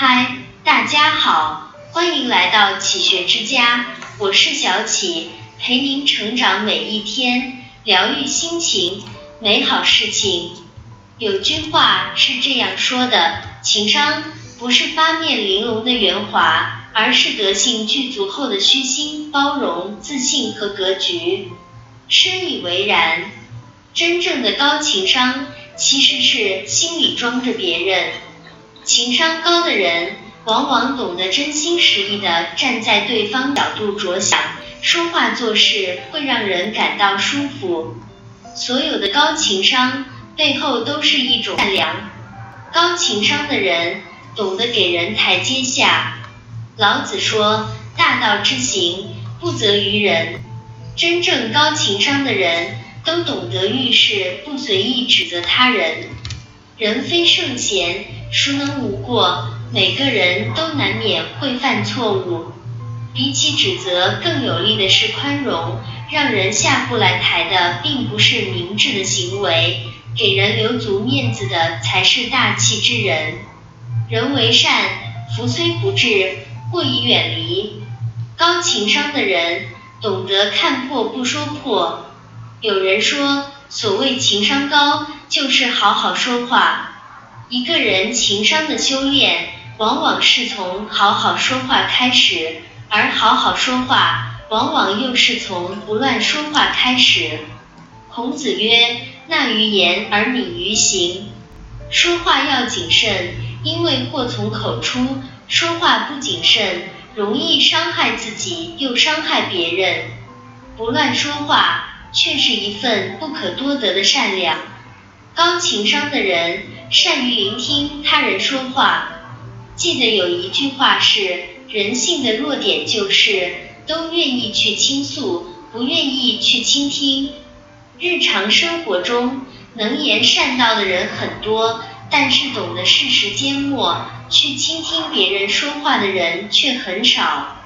嗨，大家好，欢迎来到启学之家，我是小启，陪您成长每一天，疗愈心情，美好事情。有句话是这样说的：情商不是八面玲珑的圆滑，而是德性具足后的虚心、包容、自信和格局。深以为然。真正的高情商，其实是心里装着别人。情商高的人，往往懂得真心实意的站在对方角度着想，说话做事会让人感到舒服。所有的高情商背后都是一种善良。高情商的人懂得给人台阶下。老子说：“大道之行，不责于人。”真正高情商的人。都懂得遇事不随意指责他人，人非圣贤，孰能无过？每个人都难免会犯错误，比起指责，更有利的是宽容。让人下不来台的，并不是明智的行为，给人留足面子的才是大气之人。人为善，福虽不至，过已远离。高情商的人，懂得看破不说破。有人说，所谓情商高，就是好好说话。一个人情商的修炼，往往是从好好说话开始，而好好说话，往往又是从不乱说话开始。孔子曰：“纳于言而敏于行。”说话要谨慎，因为祸从口出。说话不谨慎，容易伤害自己，又伤害别人。不乱说话。却是一份不可多得的善良。高情商的人善于聆听他人说话。记得有一句话是：人性的弱点就是都愿意去倾诉，不愿意去倾听。日常生活中能言善道的人很多，但是懂得适时缄默，去倾听别人说话的人却很少。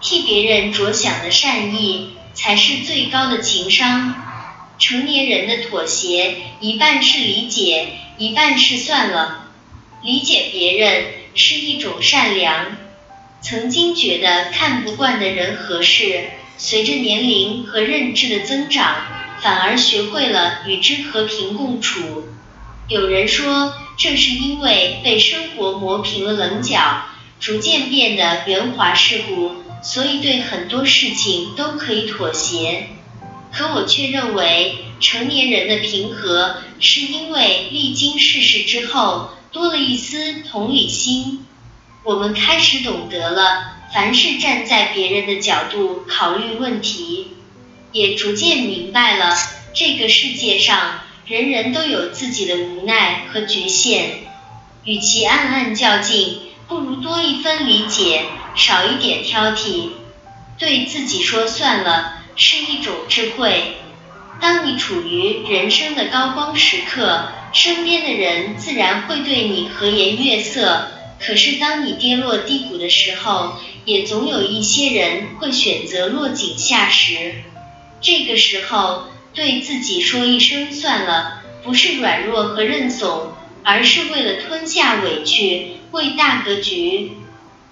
替别人着想的善意。才是最高的情商。成年人的妥协，一半是理解，一半是算了。理解别人是一种善良。曾经觉得看不惯的人和事，随着年龄和认知的增长，反而学会了与之和平共处。有人说，正是因为被生活磨平了棱角，逐渐变得圆滑世故。所以对很多事情都可以妥协，可我却认为成年人的平和是因为历经世事之后多了一丝同理心。我们开始懂得了凡事站在别人的角度考虑问题，也逐渐明白了这个世界上人人都有自己的无奈和局限。与其暗暗较劲，不如多一分理解。少一点挑剔，对自己说算了，是一种智慧。当你处于人生的高光时刻，身边的人自然会对你和颜悦色。可是当你跌落低谷的时候，也总有一些人会选择落井下石。这个时候，对自己说一声算了，不是软弱和认怂，而是为了吞下委屈，为大格局。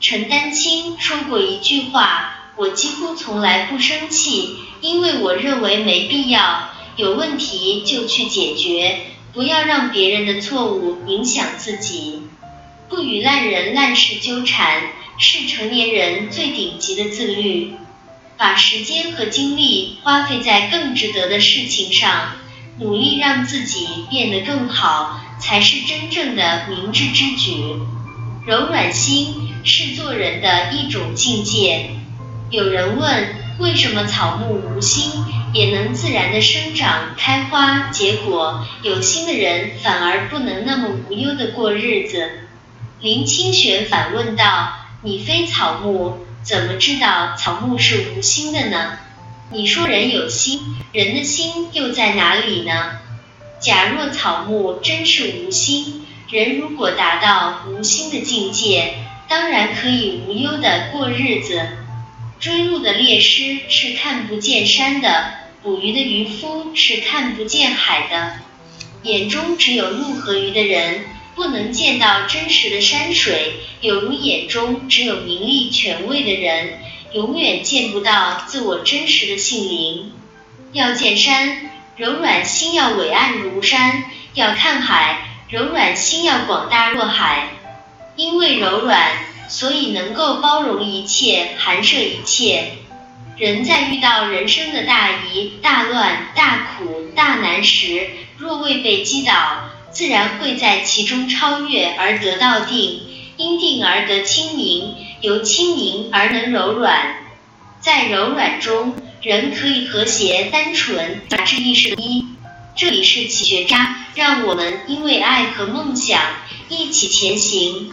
陈丹青说过一句话：“我几乎从来不生气，因为我认为没必要。有问题就去解决，不要让别人的错误影响自己。不与烂人烂事纠缠，是成年人最顶级的自律。把时间和精力花费在更值得的事情上，努力让自己变得更好，才是真正的明智之举。柔软心。”是做人的一种境界。有人问，为什么草木无心也能自然的生长、开花、结果，有心的人反而不能那么无忧的过日子？林清玄反问道：“你非草木，怎么知道草木是无心的呢？你说人有心，人的心又在哪里呢？假若草木真是无心，人如果达到无心的境界。”当然可以无忧的过日子。追鹿的猎师是看不见山的，捕鱼的渔夫是看不见海的。眼中只有鹿和鱼的人，不能见到真实的山水，有如眼中只有名利权位的人，永远见不到自我真实的性灵。要见山，柔软心要伟岸如山；要看海，柔软心要广大若海。因为柔软，所以能够包容一切，含摄一切。人在遇到人生的大疑、大乱、大苦、大难时，若未被击倒，自然会在其中超越而得到定，因定而得清明，由清明而能柔软。在柔软中，人可以和谐、单纯、达至意识一。这里是启学渣，让我们因为爱和梦想一起前行。